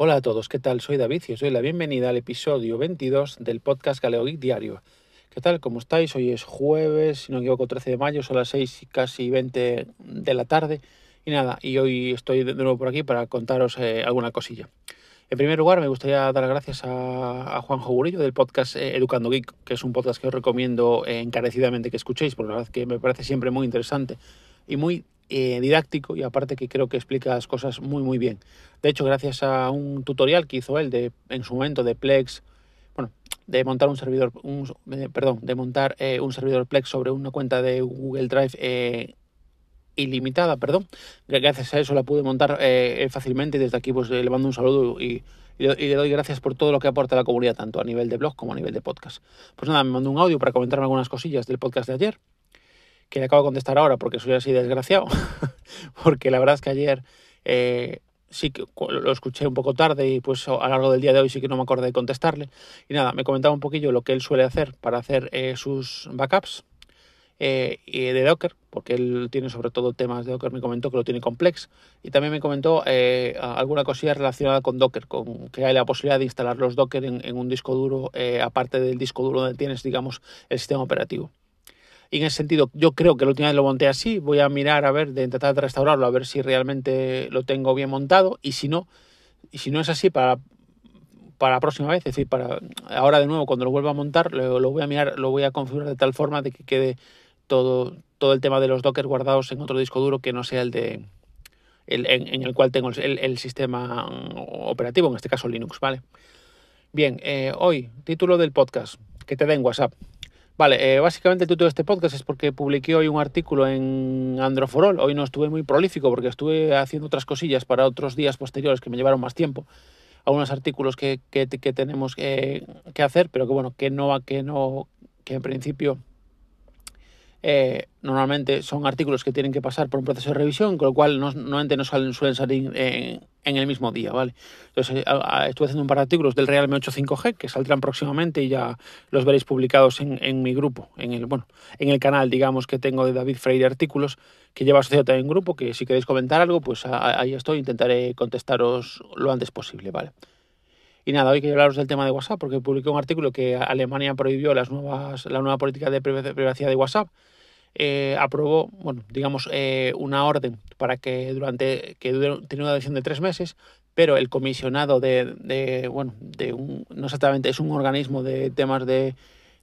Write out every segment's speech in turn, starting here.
Hola a todos, ¿qué tal? Soy David y os doy la bienvenida al episodio 22 del podcast Galeo Diario. ¿Qué tal? ¿Cómo estáis? Hoy es jueves, si no me equivoco, 13 de mayo, son las 6 y casi 20 de la tarde. Y nada, y hoy estoy de nuevo por aquí para contaros eh, alguna cosilla. En primer lugar, me gustaría dar las gracias a, a Juan Jogurillo del podcast eh, Educando Geek, que es un podcast que os recomiendo encarecidamente que escuchéis, porque la verdad que me parece siempre muy interesante y muy eh, didáctico y aparte que creo que explica las cosas muy muy bien. De hecho, gracias a un tutorial que hizo él de, en su momento de Plex, bueno, de montar un servidor, un, perdón, de montar un servidor Plex sobre una cuenta de Google Drive ilimitada, perdón. Gracias a eso la pude montar eh, fácilmente y desde aquí pues le mando un saludo y, y, le doy gracias por todo lo que aporta la comunidad, tanto a nivel de blog como a nivel de podcast. Pues nada, me mandó un audio para comentarme algunas cosillas del podcast de ayer, que le acabo de contestar ahora porque soy así desgraciado, porque la verdad es que ayer eh, sí que lo escuché un poco tarde y pues a lo largo del día de hoy sí que no me acordé de contestarle. Y nada, me comentaba un poquillo lo que él suele hacer para hacer eh, sus backups eh, de Docker, porque él tiene sobre todo temas de Docker, me comentó que lo tiene complex y también me comentó eh, alguna cosilla relacionada con Docker, con que hay la posibilidad de instalar los Docker en, un disco duro, eh, aparte del disco duro donde tienes, digamos, el sistema operativo. Y en ese sentido, yo creo que la última vez lo monté así, voy a mirar a ver, de intentar de restaurarlo, a ver si realmente lo tengo bien montado y si no, y si no es así, para, para la próxima vez, es decir, para ahora de nuevo cuando lo vuelva a montar, lo, voy a mirar, lo voy a configurar de tal forma de que quede todo, todo el tema de los Docker guardados en otro disco duro que no sea el de el, en, el cual tengo el, el, sistema operativo, en este caso Linux, ¿vale? Bien, eh, hoy, título del podcast, que te den WhatsApp. Vale, eh, básicamente el título de este podcast es porque publiqué hoy un artículo en Androforol. Hoy no estuve muy prolífico porque estuve haciendo otras cosillas para otros días posteriores que me llevaron más tiempo. Algunos artículos que, que, tenemos que, que, hacer, pero que bueno, que no, que no, que en principio eh, normalmente son artículos que tienen que pasar por un proceso de revisión, con lo cual no, normalmente no salen, suelen salir en, en, el mismo día, ¿vale? Entonces, estuve haciendo un par de artículos del Realme 8 5G que saldrán próximamente y ya los veréis publicados en, en, mi grupo, en el, bueno, en el canal, digamos, que tengo de David Freire Artículos, que lleva asociado también un grupo, que si queréis comentar algo, pues ahí estoy, intentaré contestaros lo antes posible, ¿vale? Y nada, hoy quiero hablaros del tema de WhatsApp, porque publiqué un artículo que Alemania prohibió las nuevas, la nueva política de privacidad de WhatsApp. Eh, aprobó, bueno, digamos, eh, una orden para que durante, que tiene una duración de tres meses, pero el comisionado de, de, bueno, de un, no exactamente, es un organismo de temas de,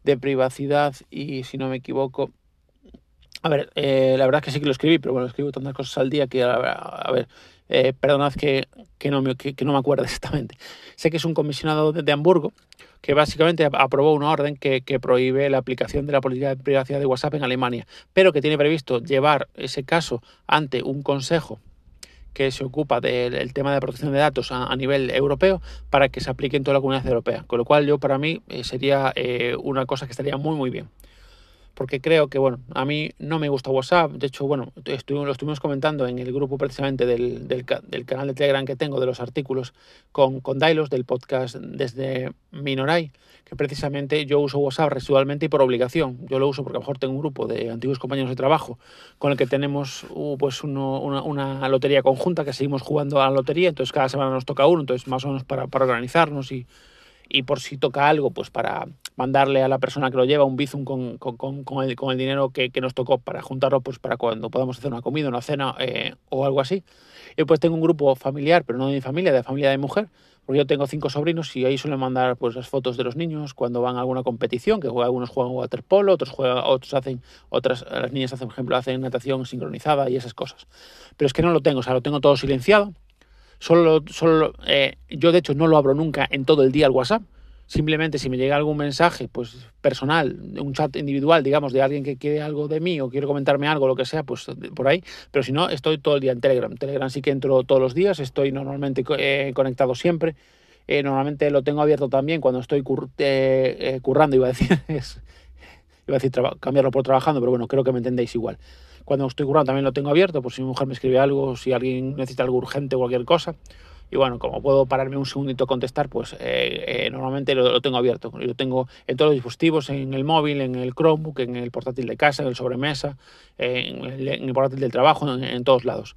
de privacidad y si no me equivoco, a ver, eh, la verdad es que sí que lo escribí, pero bueno, escribo tantas cosas al día que, a, ver, eh, perdonad que, no me, que, acuerdo exactamente. Sé que es un comisionado de, de Hamburgo que básicamente aprobó una orden que, prohíbe la aplicación de la política de privacidad de WhatsApp en Alemania, pero que tiene previsto llevar ese caso ante un consejo que se ocupa del tema de protección de datos a, a, nivel europeo para que se aplique en toda la comunidad europea. Con lo cual yo para mí eh, sería eh, una cosa que estaría muy muy bien porque creo que, bueno, a mí no me gusta WhatsApp. De hecho, bueno, lo estuvimos comentando en el grupo precisamente del, del, del, canal de Telegram que tengo de los artículos con, con Dailos, del podcast desde Minoray, que precisamente yo uso WhatsApp residualmente y por obligación. Yo lo uso porque a lo mejor tengo un grupo de antiguos compañeros de trabajo con el que tenemos uh, pues uno, una, una, lotería conjunta que seguimos jugando a la lotería, entonces cada semana nos toca uno, entonces más o menos para, para organizarnos y, y por si toca algo, pues para mandarle a la persona que lo lleva un bizum con, con, con, el, con el, dinero que, que, nos tocó para juntarlo pues para cuando podamos hacer una comida, una cena eh, o algo así. Y pues tengo un grupo familiar, pero no de mi familia, de familia de mujer, porque yo tengo cinco sobrinos y ahí suelen mandar pues las fotos de los niños cuando van a alguna competición, que juega, algunos juegan waterpolo, otros juegan, otros hacen, otras, las niñas hacen, por ejemplo, hacen natación sincronizada y esas cosas. Pero es que no lo tengo, o sea, lo tengo todo silenciado. Solo, solo eh, yo de hecho no lo abro nunca en todo el día el WhatsApp Simplemente si me llega algún mensaje pues personal, un chat individual, digamos, de alguien que quiere algo de mí o quiere comentarme algo, lo que sea, pues por ahí. Pero si no, estoy todo el día en Telegram. Telegram sí que entro todos los días, estoy normalmente eh, conectado siempre. Eh, normalmente lo tengo abierto también cuando estoy eh currando, iba a decir, es, iba a decir cambiarlo por trabajando, pero bueno, creo que me entendéis igual. Cuando estoy currando también lo tengo abierto, por si mi mujer me escribe algo, si alguien necesita algo urgente o cualquier cosa. Y bueno, como puedo pararme un segundito a contestar, pues eh, eh, normalmente lo, tengo abierto. Lo tengo en todos los dispositivos, en el móvil, en el Chromebook, en el portátil de casa, en el sobremesa, en el, en el portátil del trabajo, en, todos lados.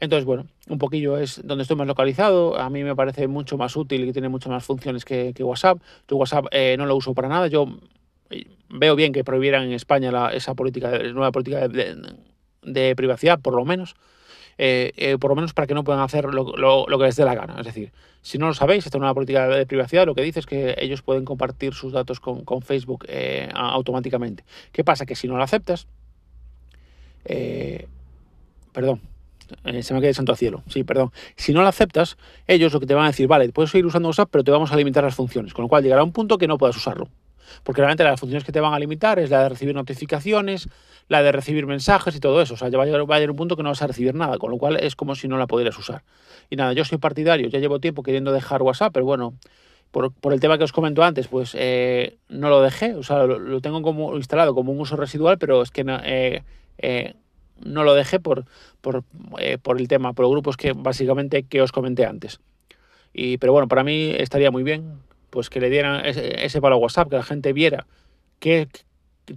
Entonces, bueno, un poquillo es donde estoy más localizado. A mí me parece mucho más útil y tiene muchas más funciones que, WhatsApp. Yo WhatsApp eh, no lo uso para nada. Yo eh, veo bien que prohibieran en España la, esa política, nueva política de, privacidad, por lo menos. Eh, por lo menos para que no puedan hacer lo, que les dé la gana. Es decir, si no lo sabéis, esta nueva política de privacidad lo que dice es que ellos pueden compartir sus datos con, con Facebook automáticamente. ¿Qué pasa? Que si no lo aceptas, perdón, eh, se me queda santo cielo. Sí, perdón. Si no lo aceptas, ellos lo que te van a decir, vale, puedes seguir usando WhatsApp, pero te vamos a limitar las funciones. Con lo cual llegará un punto que no puedas usarlo. Porque realmente las funciones que te van a limitar es la de recibir notificaciones, la de recibir mensajes y todo eso. O sea, va a, llegar, va a llegar un punto que no vas a recibir nada, con lo cual es como si no la pudieras usar. Y nada, yo soy partidario, ya llevo tiempo queriendo dejar WhatsApp, pero bueno, por, el tema que os comento antes, pues eh, no lo dejé. O sea, lo, tengo como instalado como un uso residual, pero es que eh, eh, no lo dejé por, el tema, por grupos que básicamente que os comenté antes. Y, pero bueno, para mí estaría muy bien pues que le dieran ese, ese palo a WhatsApp, que la gente viera que,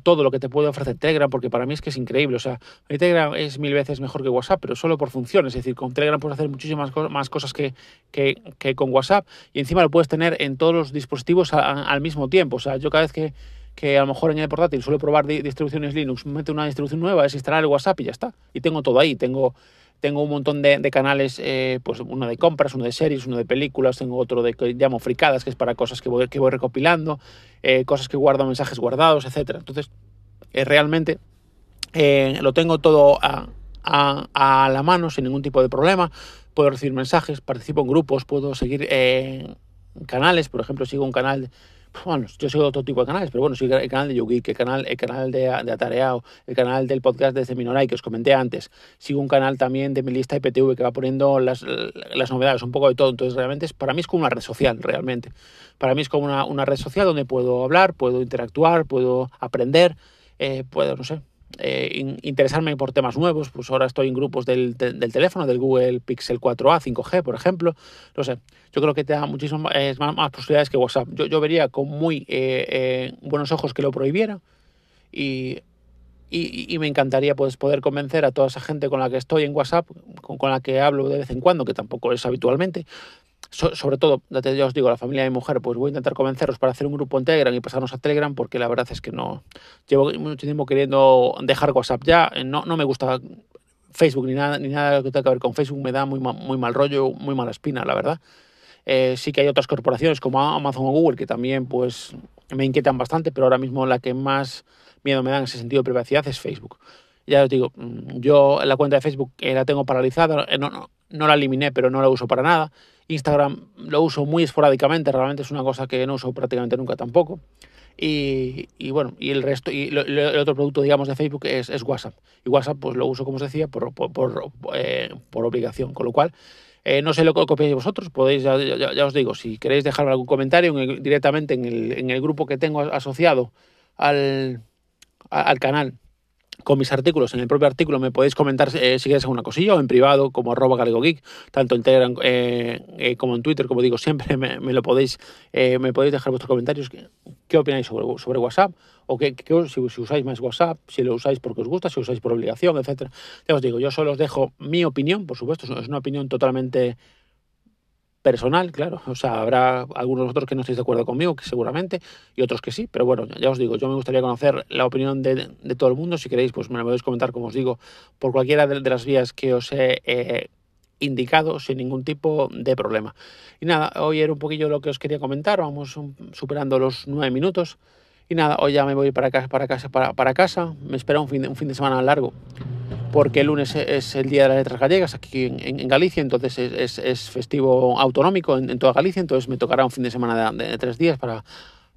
todo lo que te puede ofrecer Telegram, porque para mí es que es increíble. O sea, Telegram es mil veces mejor que WhatsApp, pero solo por funciones. Es decir, con Telegram puedes hacer muchísimas más cosas que, que, con WhatsApp y encima lo puedes tener en todos los dispositivos al mismo tiempo. O sea, yo cada vez que, que a lo mejor en el portátil suele probar distribuciones Linux, mete una distribución nueva, es instalar el WhatsApp y ya está. Y tengo todo ahí, tengo, tengo un montón de, canales, eh, pues uno de compras, uno de series, uno de películas, tengo otro de que llamo fricadas, que es para cosas que voy, que voy recopilando, eh, cosas que guardo, mensajes guardados, etcétera. Entonces, eh, realmente lo tengo todo a, a, la mano sin ningún tipo de problema. Puedo recibir mensajes, participo en grupos, puedo seguir canales, por ejemplo, sigo un canal bueno, yo sigo otro tipo de canales, pero bueno, sigo el canal de YouGeek, el canal, el canal de, de Atareado, el canal del podcast de Minoray que os comenté antes. Sigo un canal también de mi lista IPTV que va poniendo las, las novedades, un poco de todo. Entonces, realmente, es, para mí es como una red social, realmente. Para mí es como una, una red social donde puedo hablar, puedo interactuar, puedo aprender, eh, puedo, no sé, eh, interesarme por temas nuevos, pues ahora estoy en grupos del, del, teléfono, del Google Pixel 4a, 5G, por ejemplo. No sé, yo creo que te da muchísimas más, posibilidades que WhatsApp. Yo, yo vería con muy eh, eh, buenos ojos que lo prohibiera y, y, me encantaría pues, poder convencer a toda esa gente con la que estoy en WhatsApp, con, con la que hablo de vez en cuando, que tampoco es habitualmente, sobre todo, ya os digo, la familia de mi mujer, pues voy a intentar convencerlos para hacer un grupo en Telegram y pasarnos a Telegram, porque la verdad es que no. Llevo mucho tiempo queriendo dejar WhatsApp ya. Eh, no, no me gusta Facebook ni nada, ni nada que tenga que ver con Facebook. Me da muy, muy mal rollo, muy mala espina, la verdad. Eh, sí que hay otras corporaciones como Amazon o Google que también pues me inquietan bastante, pero ahora mismo la que más miedo me da en ese sentido de privacidad es Facebook. Ya os digo, mm, yo la cuenta de Facebook eh, la tengo paralizada, no, no la eliminé, pero no la uso para nada. Instagram lo uso muy esporádicamente, realmente es una cosa que no uso prácticamente nunca tampoco. Y, y bueno, y el resto, y el otro producto, digamos, de Facebook es, WhatsApp. Y WhatsApp, pues lo uso, como os decía, por, por, por, eh, obligación. Con lo cual, eh, no sé lo que copiáis vosotros, podéis, ya, ya, os digo, si queréis dejarme algún comentario directamente en el, en el grupo que tengo asociado al, al canal con mis artículos. En el propio artículo me podéis comentar eh, si queréis alguna cosilla o en privado como arroba galegogeek, tanto en Telegram eh, eh, como en Twitter, como digo siempre, me, lo podéis, me podéis dejar vuestros comentarios. ¿Qué, opináis sobre, sobre WhatsApp? O qué, si, usáis más WhatsApp, si lo usáis porque os gusta, si usáis por obligación, etcétera. Ya os digo, yo solo os dejo mi opinión, por supuesto, es una opinión totalmente personal, claro. O sea, habrá algunos de que no estéis de acuerdo conmigo, que seguramente, y otros que sí. Pero bueno, ya os digo, yo me gustaría conocer la opinión de, todo el mundo. Si queréis, pues me lo podéis comentar, como os digo, por cualquiera de, las vías que os he eh, indicado, sin ningún tipo de problema. Y nada, hoy era un poquillo lo que os quería comentar. Vamos superando los nueve minutos. Y nada, hoy ya me voy para casa, para casa, para, para casa. Me espera un fin, de, un fin de semana largo porque el lunes es el Día de las Letras Gallegas aquí en, Galicia, entonces es, festivo autonómico en, toda Galicia, entonces me tocará un fin de semana de, tres días para,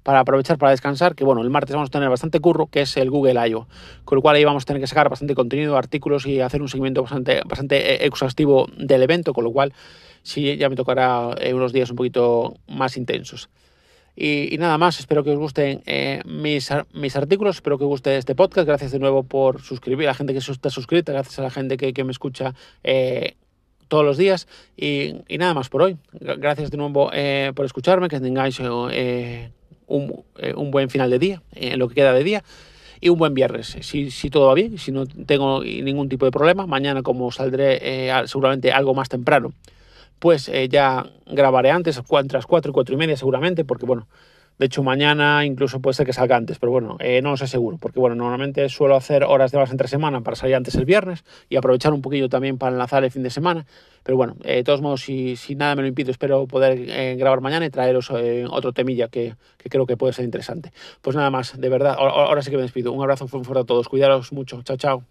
para aprovechar para descansar, que bueno, el martes vamos a tener bastante curro, que es el Google I.O., con lo cual ahí vamos a tener que sacar bastante contenido, artículos y hacer un seguimiento bastante, bastante eh, exhaustivo del evento, con lo cual sí ya me tocará eh, unos días un poquito más intensos. Y, nada más, espero que os gusten eh, mis, mis artículos, espero que os guste este podcast. Gracias de nuevo por suscribir, a la gente que está suscrita, gracias a la gente que, me escucha eh, todos los días. Y, nada más por hoy. Gracias de nuevo eh, por escucharme, que tengáis un, un, buen final de día, en lo que queda de día. y un buen viernes. Si, si todo va bien, si no tengo ningún tipo de problema, mañana como saldré eh, seguramente algo más temprano, pues eh, ya grabaré antes, las 4 y 4 y media seguramente, porque bueno, de hecho, mañana incluso puede ser que salga antes, pero bueno, eh, no lo sé seguro, porque bueno, normalmente suelo hacer horas de horas entre semana para salir antes el viernes y aprovechar un poquillo también para enlazar el fin de semana. Pero bueno, eh, de todos modos, si, si, nada me lo impide, espero poder eh, grabar mañana y traeros otro temilla que, que, creo que puede ser interesante. Pues nada más, de verdad, ahora, ahora sí que me despido. Un abrazo fuerte a todos, cuidaros mucho, chao, chao.